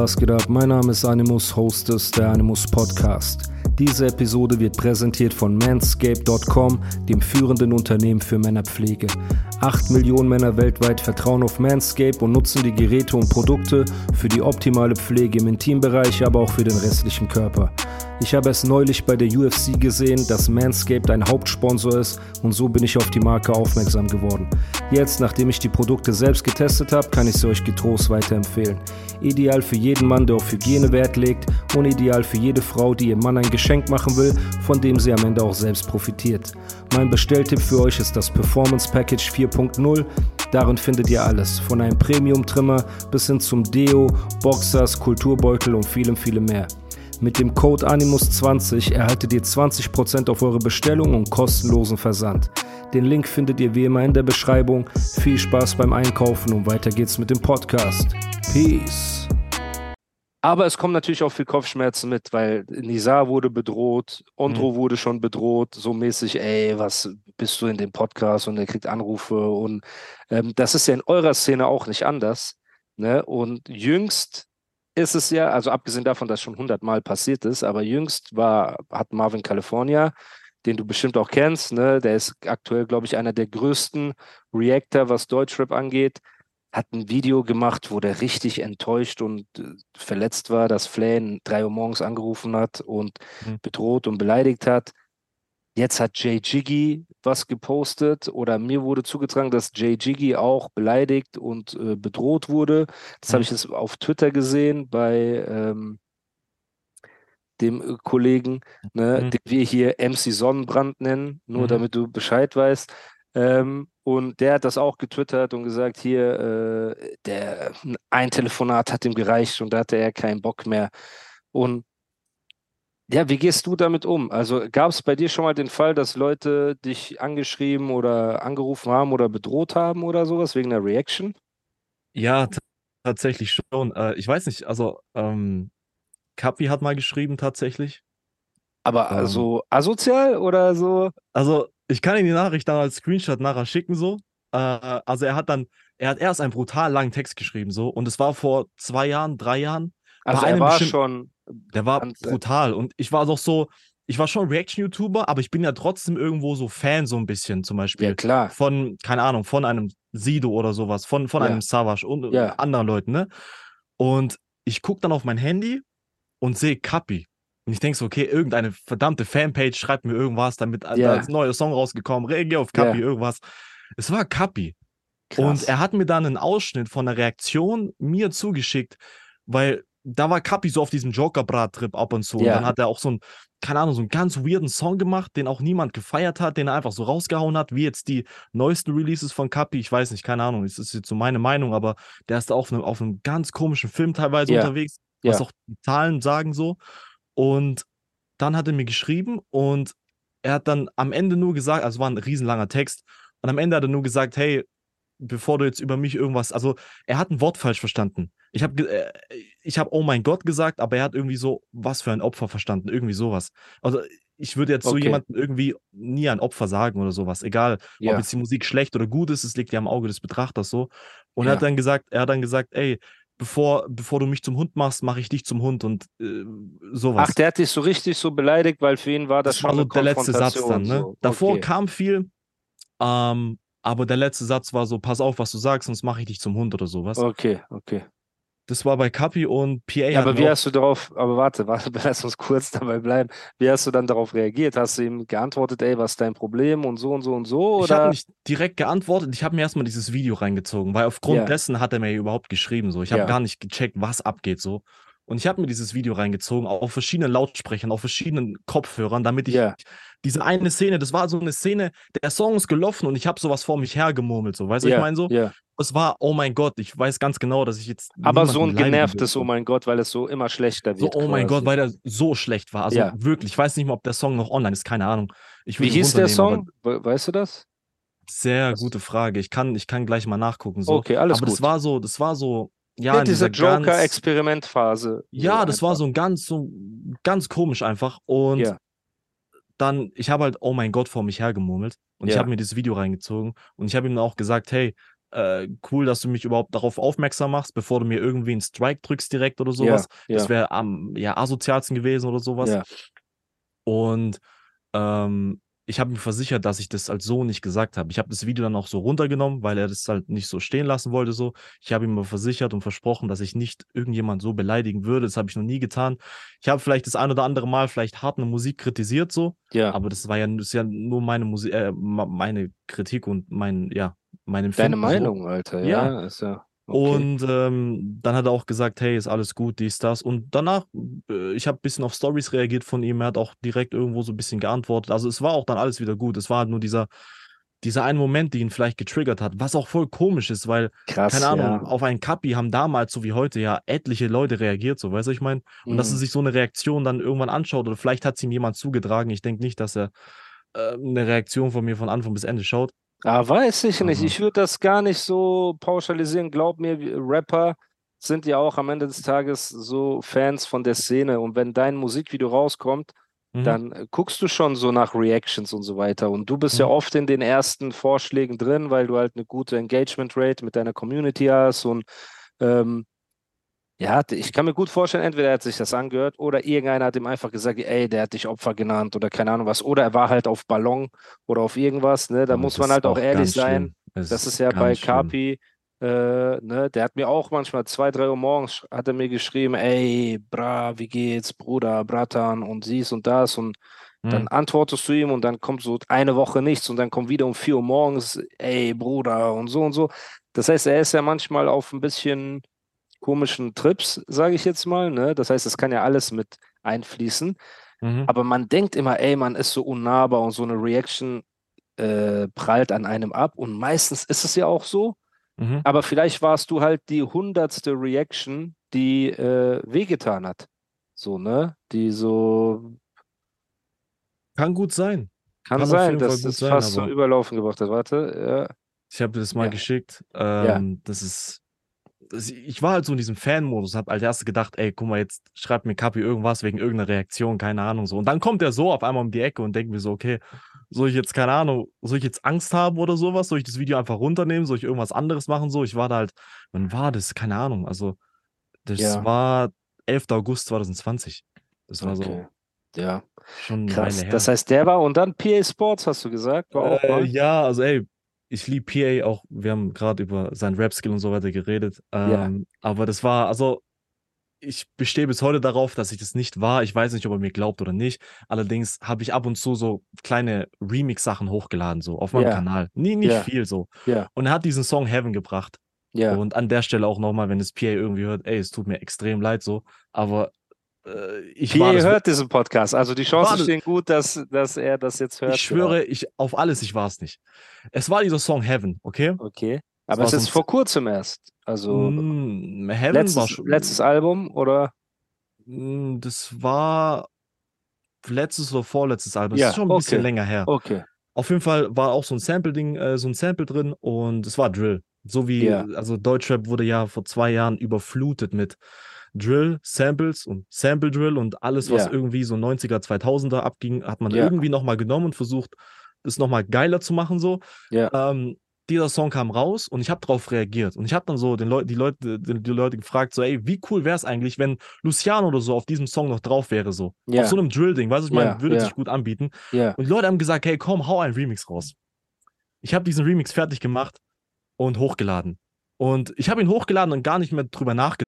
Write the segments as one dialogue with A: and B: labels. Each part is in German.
A: Was geht ab? Mein Name ist Animus, Host des der Animus Podcast. Diese Episode wird präsentiert von Manscape.com, dem führenden Unternehmen für Männerpflege. 8 Millionen Männer weltweit vertrauen auf Manscape und nutzen die Geräte und Produkte für die optimale Pflege im Intimbereich, aber auch für den restlichen Körper. Ich habe es neulich bei der UFC gesehen, dass Manscaped ein Hauptsponsor ist und so bin ich auf die Marke aufmerksam geworden. Jetzt, nachdem ich die Produkte selbst getestet habe, kann ich sie euch getrost weiterempfehlen. Ideal für jeden Mann, der auf Hygiene Wert legt und ideal für jede Frau, die ihrem Mann ein Geschenk machen will, von dem sie am Ende auch selbst profitiert. Mein Bestelltipp für euch ist das Performance Package 4.0. Darin findet ihr alles, von einem Premium-Trimmer bis hin zum Deo, Boxers, Kulturbeutel und vielem, vielem mehr. Mit dem Code Animus20 erhaltet ihr 20% auf eure Bestellung und kostenlosen Versand. Den Link findet ihr wie immer in der Beschreibung. Viel Spaß beim Einkaufen und weiter geht's mit dem Podcast. Peace. Aber es kommen natürlich auch viel Kopfschmerzen mit, weil Nizar wurde bedroht, Ondro mhm. wurde schon bedroht, so mäßig, ey, was bist du in dem Podcast und er kriegt Anrufe und ähm, das ist ja in eurer Szene auch nicht anders. Ne? Und jüngst ist es ja, also abgesehen davon, dass schon hundertmal passiert ist, aber jüngst war, hat Marvin California, den du bestimmt auch kennst, ne? der ist aktuell, glaube ich, einer der größten Reactor, was Deutschrap angeht, hat ein Video gemacht, wo der richtig enttäuscht und äh, verletzt war, dass Flan drei Uhr morgens angerufen hat und mhm. bedroht und beleidigt hat. Jetzt hat Jay Jiggy was gepostet oder mir wurde zugetragen, dass Jay Jiggy auch beleidigt und äh, bedroht wurde. Das mhm. habe ich jetzt auf Twitter gesehen bei ähm, dem äh, Kollegen, ne, mhm. den wir hier MC Sonnenbrand nennen, nur mhm. damit du Bescheid weißt. Ähm, und der hat das auch getwittert und gesagt, hier, äh, der, ein Telefonat hat ihm gereicht und da hatte er keinen Bock mehr. Und ja, wie gehst du damit um? Also gab es bei dir schon mal den Fall, dass Leute dich angeschrieben oder angerufen haben oder bedroht haben oder sowas wegen der Reaction?
B: Ja, tatsächlich schon. Äh, ich weiß nicht, also ähm, Kapi hat mal geschrieben tatsächlich.
A: Aber ähm, so asozial oder so?
B: Also ich kann ihm die Nachricht dann als Screenshot nachher schicken so. Äh, also er hat dann, er hat erst einen brutal langen Text geschrieben so und es war vor zwei Jahren, drei Jahren.
A: Also er war schon
B: der war brutal. Und ich war doch so, ich war schon Reaction-YouTuber, aber ich bin ja trotzdem irgendwo so Fan, so ein bisschen zum Beispiel.
A: Ja, klar.
B: Von, keine Ahnung, von einem Sido oder sowas, von, von ja. einem Savage und ja. anderen Leuten, ne? Und ich gucke dann auf mein Handy und sehe Kapi. Und ich denke so, okay, irgendeine verdammte Fanpage schreibt mir irgendwas, damit ja. da ist ein neuer Song rausgekommen, reagiere auf Kapi, irgendwas. Es war Kapi. Und er hat mir dann einen Ausschnitt von der Reaktion mir zugeschickt, weil da war Kapi so auf diesem Joker-Brat-Trip ab und zu. Ja. Und dann hat er auch so einen, keine Ahnung, so einen ganz weirden Song gemacht, den auch niemand gefeiert hat, den er einfach so rausgehauen hat, wie jetzt die neuesten Releases von Kapi. Ich weiß nicht, keine Ahnung, das ist jetzt so meine Meinung, aber der ist auf einem, auf einem ganz komischen Film teilweise ja. unterwegs, was ja. auch die Zahlen sagen so. Und dann hat er mir geschrieben und er hat dann am Ende nur gesagt, also war ein riesenlanger Text, und am Ende hat er nur gesagt, hey, bevor du jetzt über mich irgendwas, also er hat ein Wort falsch verstanden. Ich habe ich hab Oh mein Gott gesagt, aber er hat irgendwie so, was für ein Opfer verstanden, irgendwie sowas. Also ich würde jetzt okay. so jemandem irgendwie nie ein Opfer sagen oder sowas, egal, ja. ob jetzt die Musik schlecht oder gut ist, es liegt ja am Auge des Betrachters so. Und ja. er hat dann gesagt, er hat dann gesagt, ey, bevor, bevor du mich zum Hund machst, mache ich dich zum Hund und äh, sowas.
A: Ach, der hat dich so richtig so beleidigt, weil für ihn war das, das schon war so
B: der letzte Satz dann. Ne? So. Davor okay. kam viel, ähm, aber der letzte Satz war so, pass auf, was du sagst, sonst mache ich dich zum Hund oder sowas.
A: Okay, okay.
B: Das war bei Kapi und PA.
A: Ja, aber wie hast du darauf, aber warte, warte, lass uns kurz dabei bleiben. Wie hast du dann darauf reagiert? Hast du ihm geantwortet, ey, was ist dein Problem und so und so und so?
B: Ich habe nicht direkt geantwortet, ich habe mir erstmal dieses Video reingezogen, weil aufgrund ja. dessen hat er mir überhaupt geschrieben. So. Ich habe ja. gar nicht gecheckt, was abgeht so. Und ich habe mir dieses Video reingezogen, auf verschiedenen Lautsprechern, auf verschiedenen Kopfhörern, damit ich yeah. diese eine Szene, das war so eine Szene, der Song ist gelaufen und ich habe sowas vor mich hergemurmelt, so, weißt du, yeah. ich meine so? Yeah. Es war, oh mein Gott, ich weiß ganz genau, dass ich jetzt.
A: Aber so ein genervtes, oh mein Gott, weil es so immer schlechter wird.
B: So, oh mein Gott, weil der so schlecht war. Also ja. wirklich, ich weiß nicht mal, ob der Song noch online ist, keine Ahnung.
A: Wie hieß der Song? Weißt du das?
B: Sehr gute Frage. Ich kann, ich kann gleich mal nachgucken. So.
A: Okay, alles
B: Aber
A: gut.
B: das war so, das war so,
A: ja, ja diese Joker-Experimentphase.
B: Ja, so das war so ein ganz, so ganz komisch einfach. Und ja. dann, ich habe halt, oh mein Gott, vor mich hergemurmelt. Und ja. ich habe mir dieses Video reingezogen. Und ich habe ihm auch gesagt, hey, äh, cool, dass du mich überhaupt darauf aufmerksam machst, bevor du mir irgendwie einen Strike drückst direkt oder sowas. Ja, ja. Das wäre am ja, asozialsten gewesen oder sowas. Ja. Und ähm, ich habe mir versichert, dass ich das als so nicht gesagt habe. Ich habe das Video dann auch so runtergenommen, weil er das halt nicht so stehen lassen wollte. So, ich habe ihm aber versichert und versprochen, dass ich nicht irgendjemand so beleidigen würde. Das habe ich noch nie getan. Ich habe vielleicht das ein oder andere Mal vielleicht hart eine Musik kritisiert so, ja. Aber das war ja, das ja nur meine Musik, äh, meine Kritik und mein, ja, mein
A: Empfinden. Deine Meinung, so. Alter. Ja, ja. ist ja.
B: Okay. Und ähm, dann hat er auch gesagt, hey, ist alles gut, dies, das. Und danach, äh, ich habe ein bisschen auf Stories reagiert von ihm. Er hat auch direkt irgendwo so ein bisschen geantwortet. Also es war auch dann alles wieder gut. Es war halt nur dieser, dieser eine Moment, die ihn vielleicht getriggert hat, was auch voll komisch ist, weil, Krass, keine Ahnung, ja. auf einen Kapi haben damals, so wie heute, ja etliche Leute reagiert, so, weißt du, ich meine? Und mhm. dass er mhm. sich so eine Reaktion dann irgendwann anschaut oder vielleicht hat es ihm jemand zugetragen. Ich denke nicht, dass er äh, eine Reaktion von mir von Anfang bis Ende schaut.
A: Ah, weiß ich nicht. Ich würde das gar nicht so pauschalisieren. Glaub mir, Rapper sind ja auch am Ende des Tages so Fans von der Szene. Und wenn dein Musikvideo rauskommt, mhm. dann äh, guckst du schon so nach Reactions und so weiter. Und du bist mhm. ja oft in den ersten Vorschlägen drin, weil du halt eine gute Engagement Rate mit deiner Community hast und ähm, ja, ich kann mir gut vorstellen, entweder er hat sich das angehört oder irgendeiner hat ihm einfach gesagt, ey, der hat dich Opfer genannt oder keine Ahnung was. Oder er war halt auf Ballon oder auf irgendwas. Ne? Da Aber muss man halt auch ehrlich sein. Das, das ist ja bei Kapi, äh, ne? der hat mir auch manchmal zwei, drei Uhr morgens hat er mir geschrieben, ey, bra, wie geht's, Bruder, Bratan und dies und das. Und hm. dann antwortest du ihm und dann kommt so eine Woche nichts und dann kommt wieder um vier Uhr morgens, ey, Bruder und so und so. Das heißt, er ist ja manchmal auf ein bisschen komischen Trips, sage ich jetzt mal. Ne? Das heißt, es kann ja alles mit einfließen. Mhm. Aber man denkt immer, ey, man ist so unnahbar und so eine Reaction äh, prallt an einem ab. Und meistens ist es ja auch so. Mhm. Aber vielleicht warst du halt die hundertste Reaction, die äh, wehgetan hat. So, ne? Die so.
B: Kann gut sein.
A: Kann, Kann sein, dass es fast zum Überlaufen gebracht hat. Warte, ja.
B: Ich habe das mal ja. geschickt. Ähm, ja. Das ist ich war halt so in diesem Fan-Modus, hab als erstes gedacht, ey, guck mal, jetzt schreibt mir Kapi irgendwas wegen irgendeiner Reaktion, keine Ahnung, so. Und dann kommt er so auf einmal um die Ecke und denkt mir so, okay, soll ich jetzt, keine Ahnung, soll ich jetzt Angst haben oder sowas? Soll ich das Video einfach runternehmen? Soll ich irgendwas anderes machen? So, ich war da halt, wann war das? Keine Ahnung, also, das ja. war 11. August 2020. Das war okay.
A: so. Ja. Schon Krass. Das heißt, der war und dann PA Sports, hast du gesagt? War
B: äh, ja, also ey, ich liebe PA auch, wir haben gerade über seinen Rap-Skill und so weiter geredet. Ähm, ja. Aber das war, also ich bestehe bis heute darauf, dass ich das nicht war. Ich weiß nicht, ob er mir glaubt oder nicht. Allerdings habe ich ab und zu so kleine Remix-Sachen hochgeladen, so auf meinem yeah. Kanal. Nie, nicht yeah. viel so. Yeah. Und er hat diesen Song Heaven gebracht. Ja. Und an der Stelle auch nochmal, wenn es PA irgendwie hört, ey, es tut mir extrem leid so. Aber
A: ich Wie ihr hört diesen Podcast. Also die Chancen stehen gut, dass, dass er das jetzt hört.
B: Ich schwöre, ich, auf alles, ich war es nicht. Es war dieser Song Heaven, okay?
A: Okay. Aber es, es ist vor kurzem erst. Also mm, Heaven letztes, war schon, letztes Album oder?
B: Mm, das war letztes oder vorletztes Album. Ja, das ist schon ein okay. bisschen länger her.
A: Okay.
B: Auf jeden Fall war auch so ein Sample-Ding, äh, so ein Sample drin und es war Drill. So wie, ja. also Deutschrap wurde ja vor zwei Jahren überflutet mit Drill, Samples und Sample Drill und alles, was yeah. irgendwie so 90er, 2000er abging, hat man yeah. irgendwie nochmal genommen und versucht, das nochmal geiler zu machen. So. Yeah. Ähm, dieser Song kam raus und ich habe darauf reagiert. Und ich habe dann so den Leu die, Leute, die, die, Leute gefragt, so, ey, wie cool wäre es eigentlich, wenn Luciano oder so auf diesem Song noch drauf wäre, so. Yeah. Auf so einem Drill-Ding, weißt du, ich meine, würde yeah. sich gut anbieten. Und die Leute haben gesagt, hey, komm, hau einen Remix raus. Ich habe diesen Remix fertig gemacht und hochgeladen. Und ich habe ihn hochgeladen und gar nicht mehr drüber nachgedacht.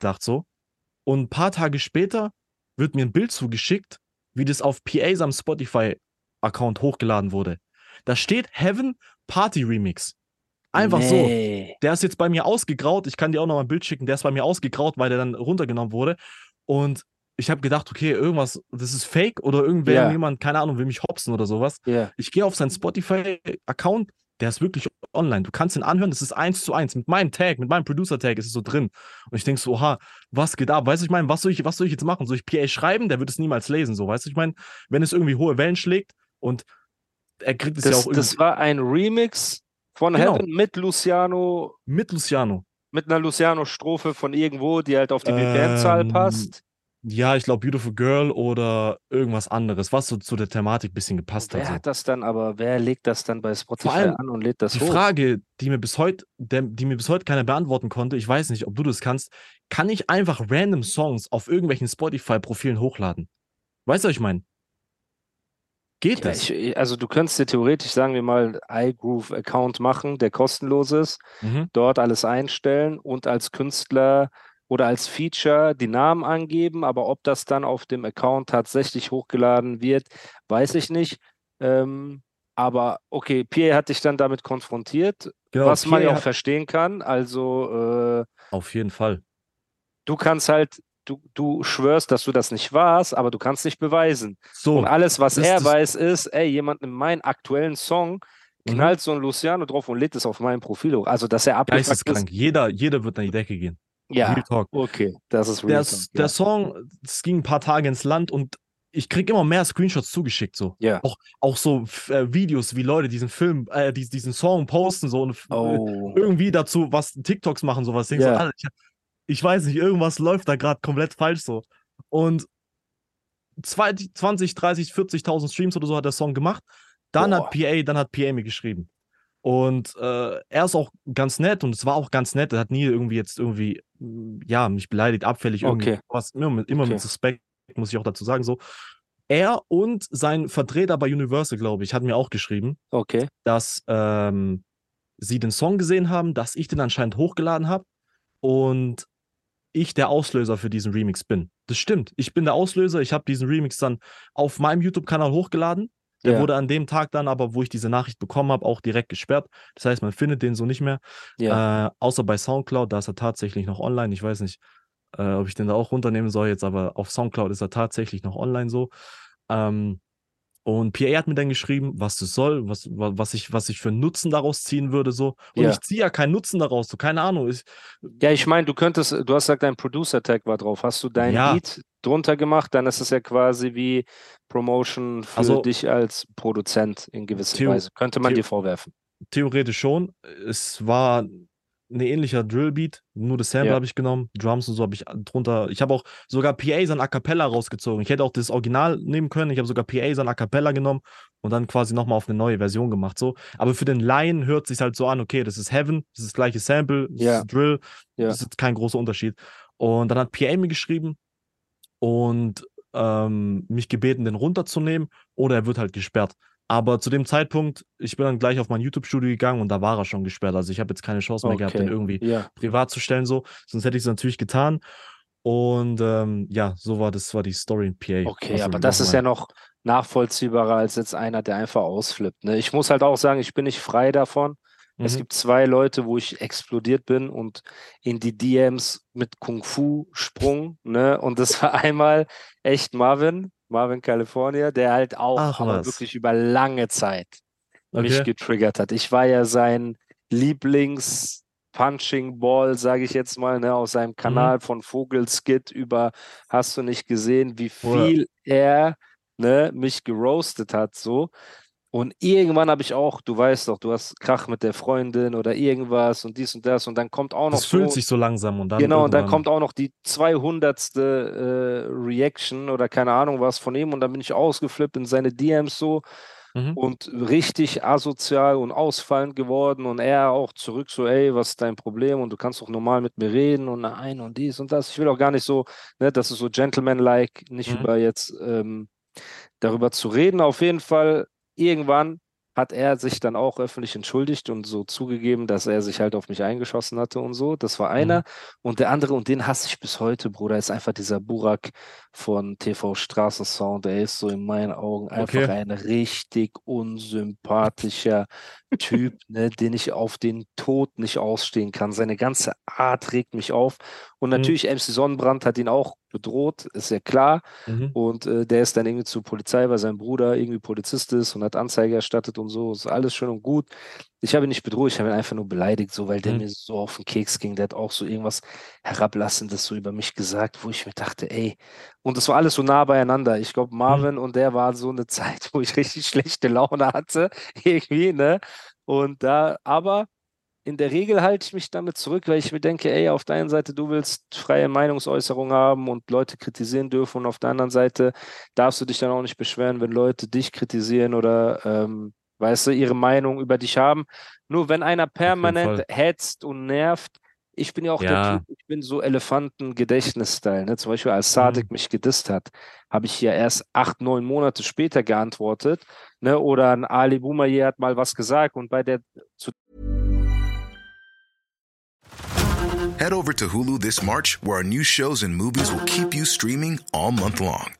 B: Dacht so. Und ein paar Tage später wird mir ein Bild zugeschickt, wie das auf PAs am Spotify-Account hochgeladen wurde. Da steht Heaven Party Remix. Einfach nee. so. Der ist jetzt bei mir ausgegraut. Ich kann dir auch noch mal ein Bild schicken. Der ist bei mir ausgegraut, weil der dann runtergenommen wurde. Und ich habe gedacht, okay, irgendwas, das ist fake oder irgendwer, yeah. jemand, keine Ahnung, will mich hopsen oder sowas. Yeah. Ich gehe auf seinen Spotify-Account, der ist wirklich online. Du kannst ihn anhören, das ist eins zu eins. Mit meinem Tag, mit meinem Producer-Tag ist es so drin. Und ich denke so, oha, was geht ab? Weißt du, ich meine, was soll ich, was soll ich jetzt machen? Soll ich PA schreiben? Der wird es niemals lesen, so, weißt du, ich meine, wenn es irgendwie hohe Wellen schlägt und er kriegt es
A: das,
B: ja auch irgendwie.
A: Das war ein Remix von genau. Heaven mit Luciano.
B: Mit Luciano.
A: Mit einer Luciano-Strophe von irgendwo, die halt auf die BPM-Zahl ähm, passt.
B: Ja, ich glaube Beautiful Girl oder irgendwas anderes, was so zu der Thematik ein bisschen gepasst
A: wer
B: hat.
A: Wer hat das dann, aber wer legt das dann bei Spotify an und lädt das
B: die
A: hoch?
B: Die Frage, die mir bis heute, die mir bis heute keiner beantworten konnte, ich weiß nicht, ob du das kannst, kann ich einfach random Songs auf irgendwelchen Spotify-Profilen hochladen? Weißt du, was ich meine? Geht ja, das?
A: Ich, also du könntest dir theoretisch, sagen wir mal, iGroove-Account machen, der kostenlos ist, mhm. dort alles einstellen und als Künstler oder als Feature die Namen angeben, aber ob das dann auf dem Account tatsächlich hochgeladen wird, weiß ich nicht. Ähm, aber okay, Pierre hat dich dann damit konfrontiert, genau, was Pierre man ja auch verstehen kann. Also
B: äh, auf jeden Fall.
A: Du kannst halt, du, du schwörst, dass du das nicht warst, aber du kannst nicht beweisen. So, und alles, was er weiß, ist, ey, jemand in meinen aktuellen Song mhm. knallt mhm. so ein Luciano drauf und lädt es auf meinem Profil hoch. Also, dass er abgefuckt
B: ist. Jeder, jeder wird an die Decke gehen.
A: Ja, okay, das ist
B: Real der, Talk, der Song, es ging ein paar Tage ins Land und ich kriege immer mehr Screenshots zugeschickt, so.
A: Ja.
B: Auch, auch so äh, Videos, wie Leute diesen Film, äh, diesen, diesen Song posten, so und oh. irgendwie dazu was TikToks machen, sowas. Yeah. So, Alter, ich, ich, weiß nicht, irgendwas läuft da gerade komplett falsch so. Und 20, 30, 40.000 Streams oder so hat der Song gemacht. Dann Boah. hat PA, dann hat PA mir geschrieben. Und äh, er ist auch ganz nett und es war auch ganz nett. Er hat nie irgendwie jetzt irgendwie, hm, ja, mich beleidigt, abfällig, irgendwie
A: okay.
B: was, immer, mit, immer okay. mit Respekt, muss ich auch dazu sagen, so. Er und sein Vertreter bei Universal, glaube ich, hat mir auch geschrieben,
A: okay.
B: dass ähm, sie den Song gesehen haben, dass ich den anscheinend hochgeladen habe und ich der Auslöser für diesen Remix bin. Das stimmt. Ich bin der Auslöser. Ich habe diesen Remix dann auf meinem YouTube-Kanal hochgeladen der ja. wurde an dem Tag dann aber, wo ich diese Nachricht bekommen habe, auch direkt gesperrt. Das heißt, man findet den so nicht mehr. Ja. Äh, außer bei Soundcloud, da ist er tatsächlich noch online. Ich weiß nicht, äh, ob ich den da auch runternehmen soll jetzt, aber auf Soundcloud ist er tatsächlich noch online so. Ähm, und Pierre hat mir dann geschrieben, was das soll, was, was, ich, was ich für Nutzen daraus ziehen würde, so. Und ja. ich ziehe ja keinen Nutzen daraus, so, keine Ahnung. Ich,
A: ja, ich meine, du könntest, du hast gesagt, dein Producer-Tag war drauf. Hast du dein ja. Beat drunter gemacht, dann ist es ja quasi wie Promotion für also, dich als Produzent in gewisser Weise. Könnte man dir vorwerfen.
B: Theoretisch schon. Es war ein ähnlicher Drillbeat, nur das Sample ja. habe ich genommen, Drums und so habe ich drunter. Ich habe auch sogar PAs an A Cappella rausgezogen. Ich hätte auch das Original nehmen können. Ich habe sogar PAs an A Cappella genommen und dann quasi nochmal auf eine neue Version gemacht. So. Aber für den Laien hört es sich halt so an, okay, das ist Heaven, das ist das gleiche Sample, das ja. ist Drill, ja. das ist kein großer Unterschied. Und dann hat PA mir geschrieben und ähm, mich gebeten, den runterzunehmen oder er wird halt gesperrt. Aber zu dem Zeitpunkt, ich bin dann gleich auf mein YouTube-Studio gegangen und da war er schon gesperrt. Also ich habe jetzt keine Chance mehr okay. gehabt, den irgendwie ja. privat zu stellen, so. Sonst hätte ich es natürlich getan. Und ähm, ja, so war das war die Story in PA.
A: Okay, also aber das ist ja noch nachvollziehbarer als jetzt einer, der einfach ausflippt. Ne? Ich muss halt auch sagen, ich bin nicht frei davon. Mhm. Es gibt zwei Leute, wo ich explodiert bin und in die DMs mit Kung Fu sprung. Ne? Und das war einmal echt Marvin, Marvin California, der halt auch Ach, wirklich über lange Zeit okay. mich getriggert hat. Ich war ja sein Lieblings- Punching Ball, sage ich jetzt mal, ne, aus seinem mhm. Kanal mhm. von Vogelskit über hast du nicht gesehen, wie viel ja. er ne, mich geroastet hat, so. Und irgendwann habe ich auch, du weißt doch, du hast Krach mit der Freundin oder irgendwas und dies und das und dann kommt auch noch.
B: Das fühlt so, sich so langsam und dann.
A: Genau, und dann kommt auch noch die 200. Äh, Reaction oder keine Ahnung was von ihm und dann bin ich ausgeflippt in seine DMs so mhm. und richtig asozial und ausfallend geworden und er auch zurück so, ey, was ist dein Problem und du kannst doch normal mit mir reden und nein und dies und das. Ich will auch gar nicht so, ne, das ist so gentleman-like, nicht mhm. über jetzt ähm, darüber zu reden. Auf jeden Fall irgendwann hat er sich dann auch öffentlich entschuldigt und so zugegeben, dass er sich halt auf mich eingeschossen hatte und so. Das war einer. Mhm. Und der andere, und den hasse ich bis heute, Bruder, ist einfach dieser Burak von TV Straßensound. Der ist so in meinen Augen einfach okay. ein richtig unsympathischer Typ, ne, den ich auf den Tod nicht ausstehen kann. Seine ganze Art regt mich auf. Und mhm. natürlich mhm. MC Sonnenbrand hat ihn auch bedroht, ist ja klar. Mhm. Und äh, der ist dann irgendwie zur Polizei, weil sein Bruder irgendwie Polizist ist und hat Anzeige erstattet und so. Ist alles schön und gut. Ich habe ihn nicht bedroht, ich habe ihn einfach nur beleidigt, so weil der mhm. mir so auf den Keks ging. Der hat auch so irgendwas Herablassendes so über mich gesagt, wo ich mir dachte, ey. Und es war alles so nah beieinander. Ich glaube, mhm. Marvin und der war so eine Zeit, wo ich richtig schlechte Laune hatte, irgendwie, ne? Und da, aber in der Regel halte ich mich damit zurück, weil ich mir denke, ey, auf der einen Seite, du willst freie Meinungsäußerung haben und Leute kritisieren dürfen und auf der anderen Seite darfst du dich dann auch nicht beschweren, wenn Leute dich kritisieren oder, ähm, weißt du, ihre Meinung über dich haben. Nur wenn einer permanent hetzt und nervt, ich bin ja auch ja. der Typ, ich bin so Elefantengedächtnis-Style. Ne? Zum Beispiel, als Sadik mhm. mich gedisst hat, habe ich ja erst acht, neun Monate später geantwortet. Ne? Oder ein Ali Boumaier hat mal was gesagt und bei der zu
C: Head over to Hulu this March, where our new shows and movies will keep you streaming all month long.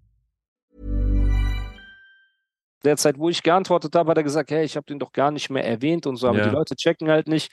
A: Der Zeit, wo ich geantwortet habe, hat er gesagt, hey, ich habe den doch gar nicht mehr erwähnt und so, aber ja. die Leute checken halt nicht.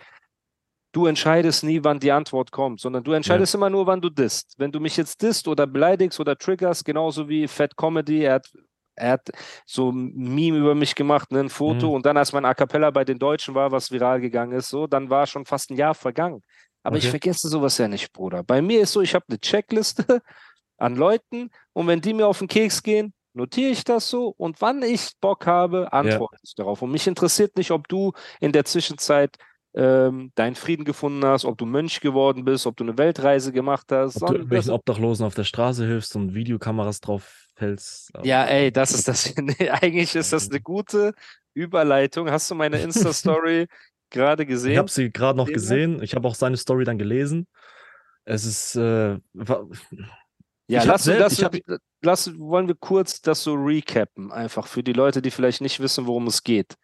A: Du entscheidest nie, wann die Antwort kommt, sondern du entscheidest ja. immer nur, wann du disst. Wenn du mich jetzt disst oder beleidigst oder triggerst, genauso wie Fat Comedy, er hat, er hat so ein Meme über mich gemacht, ne, ein Foto, mhm. und dann, als mein A Cappella bei den Deutschen war, was viral gegangen ist, so, dann war schon fast ein Jahr vergangen. Aber okay. ich vergesse sowas ja nicht, Bruder. Bei mir ist so, ich habe eine Checkliste an Leuten und wenn die mir auf den Keks gehen, notiere ich das so und wann ich Bock habe, antworte ja. ich darauf. Und mich interessiert nicht, ob du in der Zwischenzeit ähm, deinen Frieden gefunden hast, ob du Mönch geworden bist, ob du eine Weltreise gemacht hast.
B: Ob du irgendwelchen Obdachlosen auf der Straße hilfst und Videokameras drauf hältst.
A: Ja, ey, das ist das. Nee, eigentlich ist das eine gute Überleitung. Hast du meine Insta-Story gerade gesehen? Ich
B: habe sie gerade noch gesehen. Ich habe auch seine Story dann gelesen. Es ist. Äh,
A: ja, lass, selbst, lass, hab, lass, wollen wir kurz das so recappen, einfach für die Leute, die vielleicht nicht wissen, worum es geht.